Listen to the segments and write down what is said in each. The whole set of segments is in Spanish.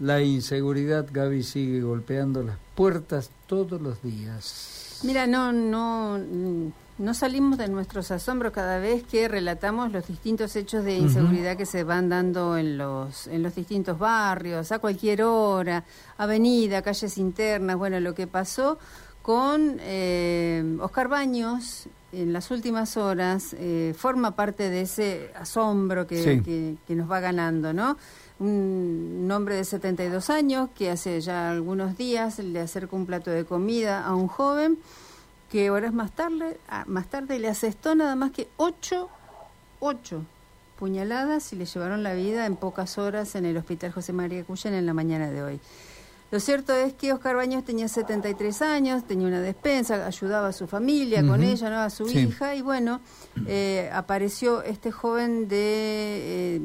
La inseguridad, Gaby, sigue golpeando las puertas todos los días. Mira, no, no, no salimos de nuestros asombros cada vez que relatamos los distintos hechos de inseguridad que se van dando en los, en los distintos barrios, a cualquier hora, avenida, calles internas, bueno, lo que pasó con eh, Oscar Baños en las últimas horas eh, forma parte de ese asombro que, que, nos va ganando, ¿no? Un hombre de 72 años que hace ya algunos días le acerca un plato de comida a un joven que horas más tarde, ah, más tarde le asestó nada más que ocho, ocho puñaladas y le llevaron la vida en pocas horas en el Hospital José María Cuyen en la mañana de hoy. Lo cierto es que Oscar Baños tenía 73 años, tenía una despensa, ayudaba a su familia con ella, ¿no? a su hija, y bueno, eh, apareció este joven de eh,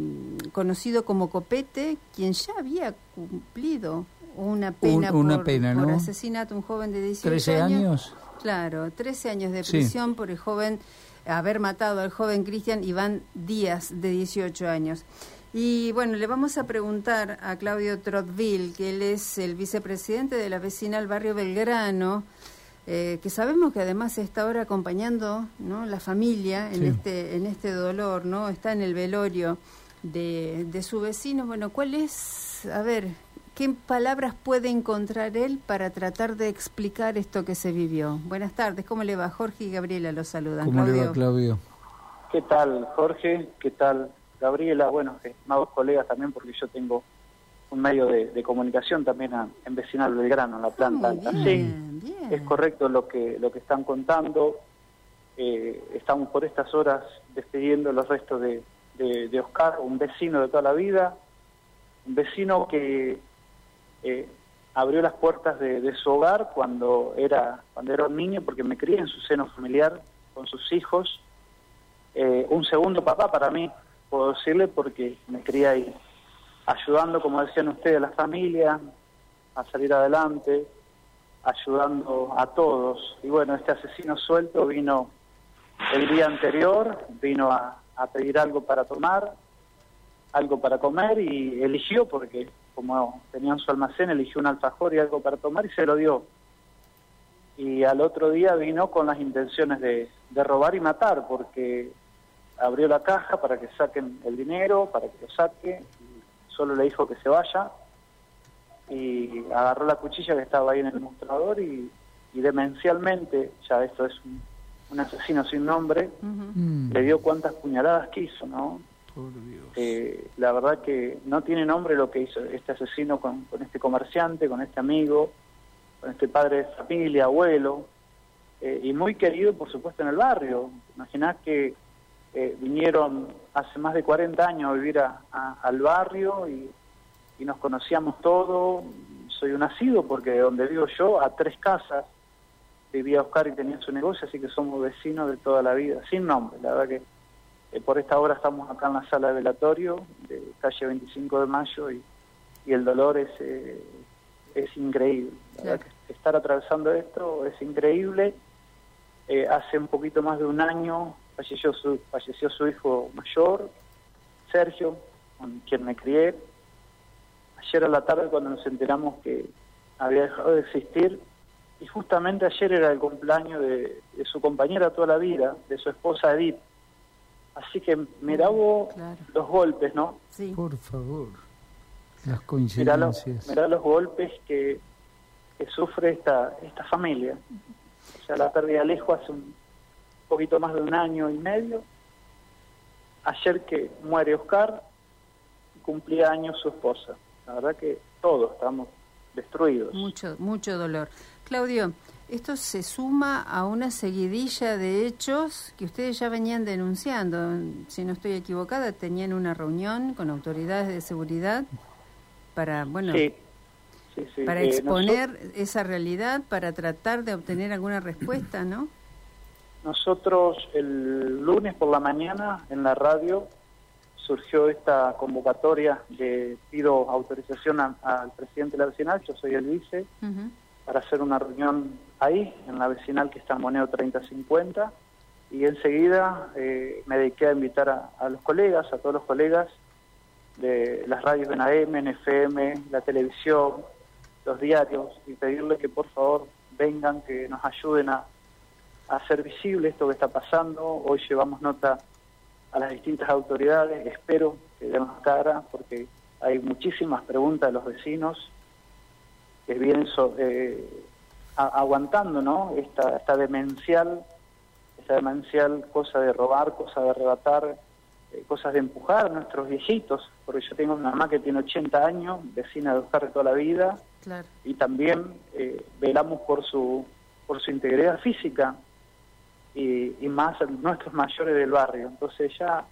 conocido como Copete, quien ya había cumplido una pena, por, asesinato, un joven de 18 ¿13 años. Claro, 13 años de prisión por el joven, haber matado al joven Cristian Iván Díaz, de 18 años. Y bueno, le vamos a preguntar a Claudio Trotville, que él es el vicepresidente de la vecinal Barrio Belgrano, eh, que sabemos que además está ahora acompañando ¿no? la familia en, este, en este dolor, ¿no? Está en el velorio de, de su vecino. Bueno, ¿cuál es, a ver, qué palabras puede encontrar él para tratar de explicar esto que se vivió? Buenas tardes, ¿cómo le va? Jorge y Gabriela los saludan. ¿Cómo le va, Claudio? ¿Qué tal, Jorge? ¿Qué tal, Gabriela, bueno, eh, más colegas también, porque yo tengo un medio de, comunicación también en Vecinal Belgrano, en la planta alta. Sí, es correcto lo que, lo que están contando. Eh, estamos por estas horas despidiendo los restos de, de, Oscar, un vecino de toda la vida, un vecino que eh, abrió las puertas de, su hogar cuando era, cuando era un niño, porque me crié en su seno familiar con sus hijos. un segundo papá para mí, puedo decirle, porque me quería ahí ayudando, como decían ustedes, a la familia, a salir adelante, ayudando a todos. Y bueno, este asesino suelto vino el día anterior, vino a, pedir algo para tomar, algo para comer y eligió, porque como tenía en su almacén, eligió un alfajor y algo para tomar y se lo dio. Y al otro día vino con las intenciones de, de robar y matar, porque abrió la caja para que saquen el dinero, para que lo saque, solo le dijo que se vaya y agarró la cuchilla que estaba ahí en el mostrador y, demencialmente, ya esto es un, asesino sin nombre, le dio cuantas puñaladas quiso, ¿no? Eh, la verdad que no tiene nombre lo que hizo este asesino con, este comerciante, con este amigo, con este padre de familia, abuelo, eh, y muy querido por supuesto en el barrio. Imaginás que eh, vinieron hace más de 40 años a vivir al barrio y, nos conocíamos todos. Soy un nacido porque donde vivo yo, a tres casas, vivía Oscar y tenía su negocio, así que somos vecinos de toda la vida, sin nombre. La verdad que eh, por esta hora estamos acá en la sala de velatorio de calle 25 de Mayo y, el dolor es, eh, es increíble. La verdad que estar atravesando esto es increíble. hace un poquito más de un año falleció su, falleció su hijo mayor, Sergio, con quien me crié. Ayer a la tarde cuando nos enteramos que había dejado de existir, y justamente ayer era el cumpleaños de, su compañera toda la vida, de su esposa Edith. Así que mirá vos los golpes, ¿no? Sí. Por favor, las coincidencias. Mirá, los golpes que, que sufre esta, esta familia. O sea, la pérdida de Alejo hace un, poquito más de un año y medio. Ayer que muere Oscar, cumplía años su esposa. La verdad que todos estamos destruidos. Mucho, mucho dolor. Claudio, esto se suma a una seguidilla de hechos que ustedes ya venían denunciando. Si no estoy equivocada, tenían una reunión con autoridades de seguridad para, bueno, para eh, exponer esa realidad, para tratar de obtener alguna respuesta, ¿no? Nosotros el lunes por la mañana en la radio surgió esta convocatoria de pido autorización al presidente de la vecinal, yo soy el vice, para hacer una reunión ahí, en la vecinal que está en Moneo 3050, y enseguida eh, me dediqué a invitar a, los colegas, a todos los colegas, de las radios en AM, en FM, la televisión, los diarios, y pedirle que por favor vengan, que nos ayuden a, hacer visible esto que está pasando. Hoy llevamos nota a las distintas autoridades, espero que den cara, porque hay muchísimas preguntas de los vecinos que vienen eh, aguantando ¿no? esta, esta demencial, esta demencial cosa de robar, cosa de arrebatar, eh, cosas de empujar a nuestros viejitos, porque yo tengo una mamá que tiene 80 años, vecina de Oscar de toda la vida, y también eh, velamos por su, por su integridad física y, y más nuestros mayores del barrio. Entonces ya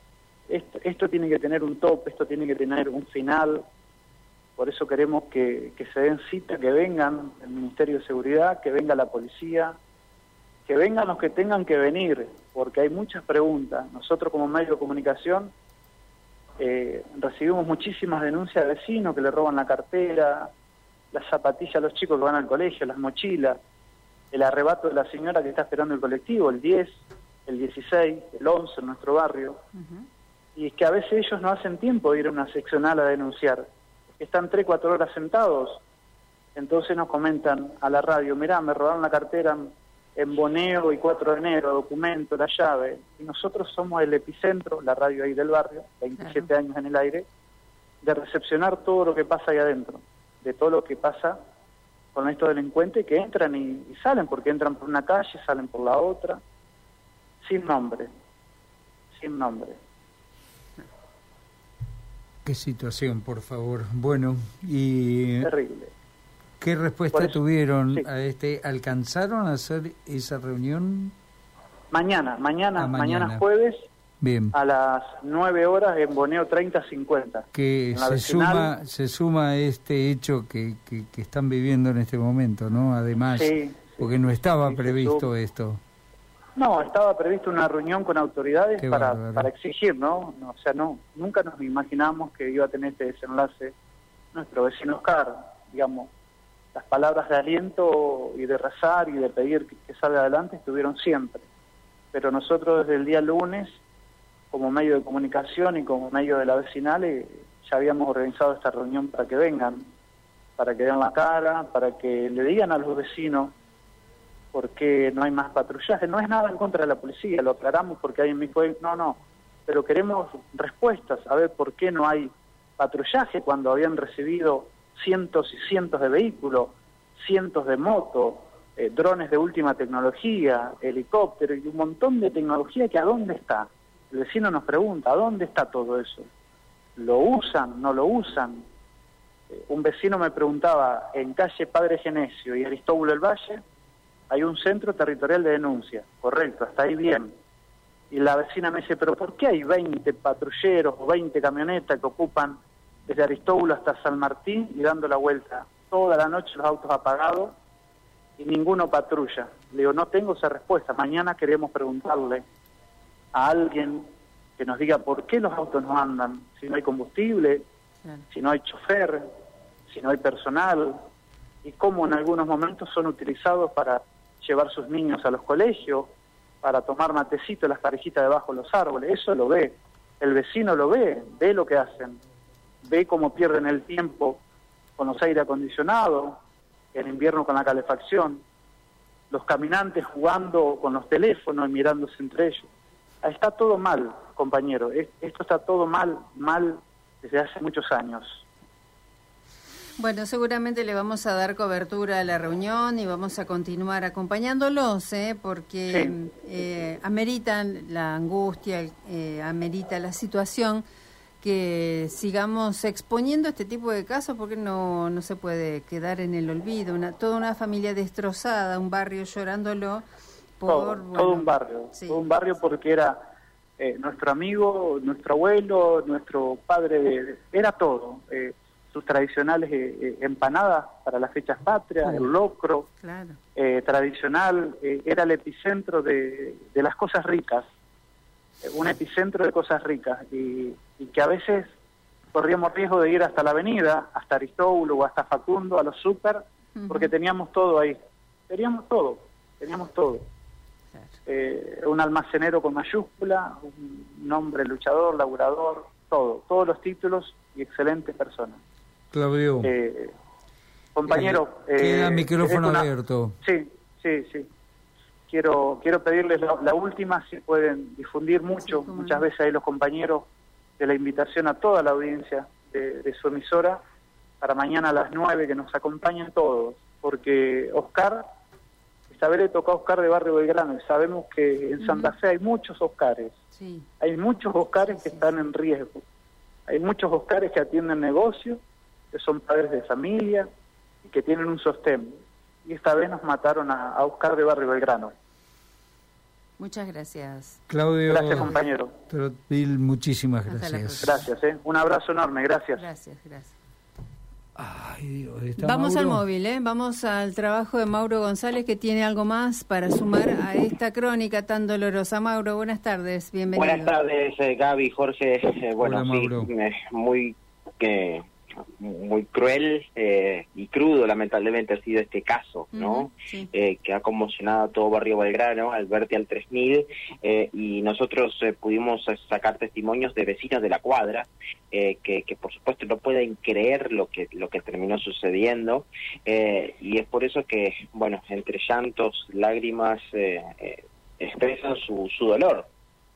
esto, tiene que tener un top, esto tiene que tener un final, por eso queremos que, que se den cita, que vengan el Ministerio de Seguridad, que venga la policía, que vengan los que tengan que venir, porque hay muchas preguntas. Nosotros como medio de comunicación eh, recibimos muchísimas denuncias de vecinos que le roban la cartera, las zapatillas a los chicos que van al colegio, las mochilas, el arrebato de la señora que está esperando el colectivo, el 10, el 16, el 11 en nuestro barrio. Y es que a veces ellos no hacen tiempo de ir a una seccional a denunciar están tres, cuatro horas sentados. Entonces nos comentan a la radio, mirá, me robaron la cartera en Boneo y 4 de enero, documento, la llave. Y nosotros somos el epicentro, la radio ahí del barrio, 27 años en el aire, de recepcionar todo lo que pasa ahí adentro, de todo lo que pasa con estos delincuentes que entran y, y salen, porque entran por una calle, salen por la otra, sin nombre, sin nombre. Qué situación, por favor. Bueno, y... Terrible. ¿Qué respuesta tuvieron a este? ¿Alcanzaron a hacer esa reunión? Mañana, mañana, ah, mañana. jueves. Bien. A las 9 horas en Boneo 3050. Que se suma, se suma a este hecho que, que, están viviendo en este momento, ¿no? Además, porque no estaba previsto esto. No, estaba previsto una reunión con autoridades para, para exigir, ¿no? O sea, no, nunca nos imaginamos que iba a tener este desenlace nuestro vecino Oscar, digamos. Las palabras de aliento y de rezar y de pedir que, salga adelante estuvieron siempre. Pero nosotros desde el día lunes, como medio de comunicación y como medio de la vecinal, eh, ya habíamos organizado esta reunión para que vengan, para que den la cara, para que le digan a los vecinos porque no hay más patrullaje. No es nada en contra de la policía, lo aclaramos porque alguien me dijo, no, no, pero queremos respuestas, a ver por qué no hay patrullaje cuando habían recibido cientos y cientos de vehículos, cientos de motos, eh, drones de última tecnología, helicópteros y un montón de tecnología que a dónde está. El vecino nos pregunta, ¿a dónde está todo eso? ¿Lo usan? ¿No lo usan? Eh, un vecino me preguntaba, en calle Padre Genesio y Aristóbulo del Valle, hay un centro territorial de denuncia, correcto, hasta ahí bien. Y la vecina me dice, pero ¿por qué hay 20 patrulleros o 20 camionetas que ocupan desde Aristóbulo hasta San Martín y dando la vuelta toda la noche los autos apagados y ninguno patrulla? Le digo, no tengo esa respuesta. Mañana queremos preguntarle a alguien que nos diga por qué los autos no andan, si no hay combustible, si no hay chofer, si no hay personal, y cómo en algunos momentos son utilizados para llevar sus niños a los colegios, para tomar matecito las parejitas debajo de los árboles, eso lo ve, el vecino lo ve, ve lo que hacen, ve cómo pierden el tiempo con los aire acondicionados, en invierno con la calefacción, los caminantes jugando con los teléfonos y mirándose entre ellos. Está todo mal, compañero, esto está todo mal, mal desde hace muchos años. Bueno, seguramente le vamos a dar cobertura a la reunión y vamos a continuar acompañándolos, ¿eh? porque eh, ameritan la angustia, eh, amerita la situación que sigamos exponiendo este tipo de casos porque no, no se puede quedar en el olvido. Una, toda una familia destrozada, un barrio llorándolo por... Todo, un barrio, todo un barrio porque era eh, nuestro amigo, nuestro abuelo, nuestro padre, era todo. Eh, sus tradicionales eh, eh, empanadas para las fechas patrias, el locro eh, tradicional, era el epicentro de, las cosas ricas, un epicentro de cosas ricas, y, que a veces corríamos riesgo de ir hasta la avenida, hasta Aristóbulo o hasta Facundo, a los súper, porque teníamos todo ahí, teníamos todo, teníamos todo. Un almacenero con mayúscula, un hombre luchador, laburador, todo, todos los títulos y excelentes personas. Claudio. Eh, compañero. Eh, queda micrófono abierto. Sí, sí, sí. Quiero, quiero pedirles la, última, si pueden difundir mucho, muchas veces ahí los compañeros, de la invitación a toda la audiencia de, su emisora para mañana a las nueve, que nos acompañen todos, porque Oscar, esta vez le tocó a Oscar de Barrio Belgrano y sabemos que en Santa Fe hay muchos Oscares, hay muchos Oscares que están en riesgo, hay muchos Oscares que atienden negocios, que son padres de familia y que tienen un sostén. Y esta vez nos mataron a, Oscar de Barrio Belgrano. Muchas gracias. Claudio. Gracias, compañero. muchísimas gracias. Gracias, ¿eh? Un abrazo enorme, gracias. Gracias, gracias. Ay, Vamos al móvil, ¿eh? vamos al trabajo de Mauro González que tiene algo más para sumar a esta crónica tan dolorosa. Mauro, buenas tardes, bienvenido. Buenas tardes, eh, Gaby, Jorge. Eh, bueno, sí, muy que muy cruel eh, y crudo, lamentablemente, ha sido este caso, ¿no? Eh, que ha conmocionado a todo Barrio Belgrano, al verte al 3000, eh, y nosotros pudimos sacar testimonios de vecinos de la cuadra, que, que, por supuesto no pueden creer lo que, lo que terminó sucediendo, y es por eso que, bueno, entre llantos, lágrimas, expresan su, su dolor,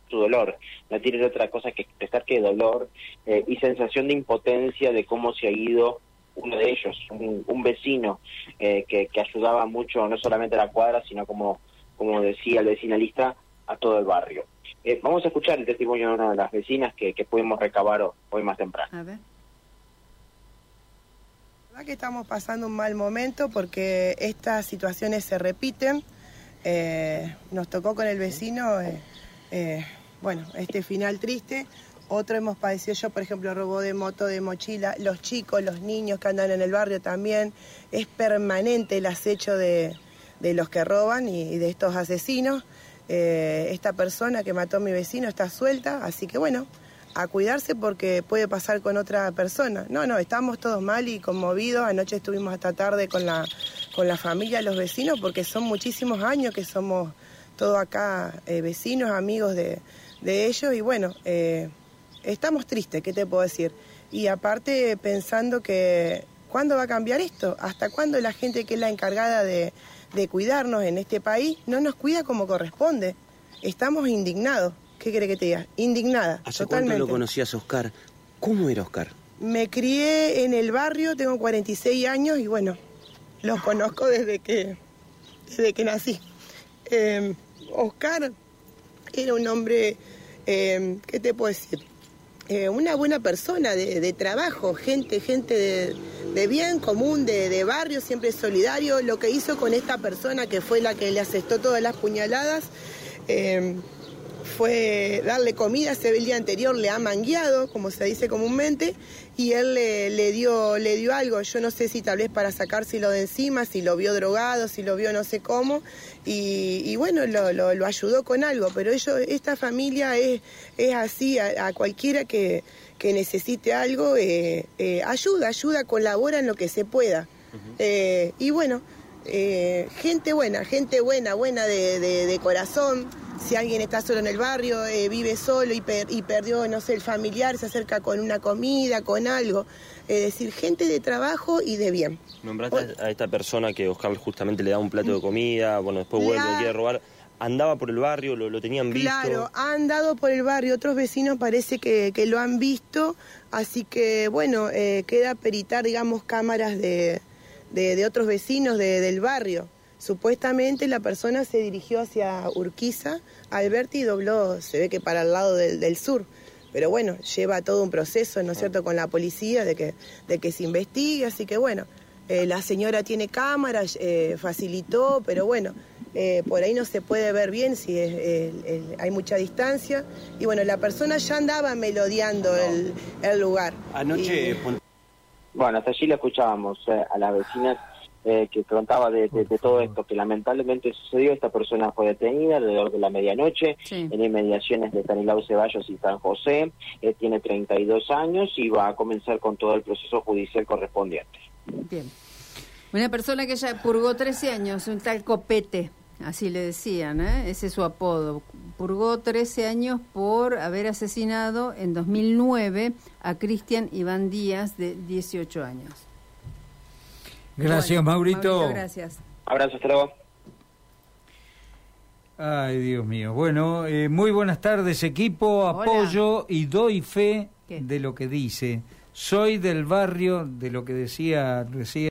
su dolor, no tiene otra cosa que expresar que dolor eh, y sensación de impotencia de cómo se ha ido uno de ellos, un, vecino eh, que, ayudaba mucho no solamente a la cuadra, sino como, como decía el vecinalista, a todo el barrio. Eh, vamos a escuchar el testimonio de una de las vecinas que, que pudimos recabar hoy más temprano. A ver. La que estamos pasando un mal momento porque estas situaciones se repiten. nos tocó con el vecino eh, bueno, este final triste. Otro hemos padecido yo, por ejemplo, robo de moto, de mochila. Los chicos, los niños que andan en el barrio también. Es permanente el acecho de, los que roban y, de estos asesinos. Eh, esta persona que mató a mi vecino está suelta, así que bueno, a cuidarse porque puede pasar con otra persona. No, no, estamos todos mal y conmovidos. Anoche estuvimos hasta tarde con la, con la familia, los vecinos, porque son muchísimos años que somos todos acá eh, vecinos, amigos de, ellos y bueno, eh, estamos tristes, ¿qué te puedo decir? Y aparte pensando que, ¿cuándo va a cambiar esto? ¿Hasta cuándo la gente que es la encargada de, cuidarnos en este país no nos cuida como corresponde? Estamos indignados. ¿Qué quiere que te diga? Indignada. ¿Hace cuánto lo conocías, Oscar? ¿Cómo era Oscar? Me crié en el barrio, tengo 46 años y bueno, lo conozco desde que, desde que nací. Eh, Oscar era un hombre, eh, ¿qué te puedo decir? Eh, una buena persona de, trabajo, gente, gente de, bien común, de, barrio, siempre solidario. Lo que hizo con esta persona que fue la que le asestó todas las puñaladas. Eh, fue darle comida, se ve el día anterior le ha mangueado, como se dice comúnmente, y él le, dio, le dio algo, yo no sé si tal vez para sacárselo de encima, si lo vio drogado, si lo vio no sé cómo, y, bueno, lo, ayudó con algo, pero ellos, esta familia es, es así, a, cualquiera que, necesite algo, eh, eh, ayuda, ayuda, colabora en lo que se pueda. Eh, y bueno, gente buena, gente buena, buena de corazón si alguien está solo en el barrio, eh, vive solo y, perdió, no sé, el familiar, se acerca con una comida, con algo. Es decir, gente de trabajo y de bien. Nombraste a esta persona que Oscar justamente le da un plato de comida, bueno, después vuelve y quiere robar. ¿Andaba por el barrio? ¿Lo, tenían visto? Claro, ha andado por el barrio. Otros vecinos parece que, lo han visto. Así que, bueno, eh, queda peritar, digamos, cámaras de, de, otros vecinos del barrio. Supuestamente la persona se dirigió hacia Urquiza, Alberti y dobló, se ve que para el lado del, sur. Pero bueno, lleva todo un proceso, ¿no es cierto?, con la policía de que, de que se investigue, así que bueno, eh, la señora tiene cámara, eh, facilitó, pero bueno, eh, por ahí no se puede ver bien si hay mucha distancia. Y bueno, la persona ya andaba melodeando el, lugar. Anoche... Bueno, hasta allí la escuchábamos a las vecinas eh, que contaba de, todo esto que lamentablemente sucedió. Esta persona fue detenida alrededor de la medianoche en inmediaciones de Tanilao Ceballos y San José. Eh, tiene 32 años y va a comenzar con todo el proceso judicial correspondiente. Bien. Una persona que ya purgó 13 años, un tal copete, así le decían, ¿eh? ese es su apodo. purgó 13 años por haber asesinado en 2009 a Cristian Iván Díaz, de 18 años. Gracias, Maurito. Gracias. Abrazo, hasta luego. Ay, Dios mío. Bueno, eh, muy buenas tardes, equipo. Apoyo y doy fe de lo que dice. Soy del barrio, de lo que decía recién.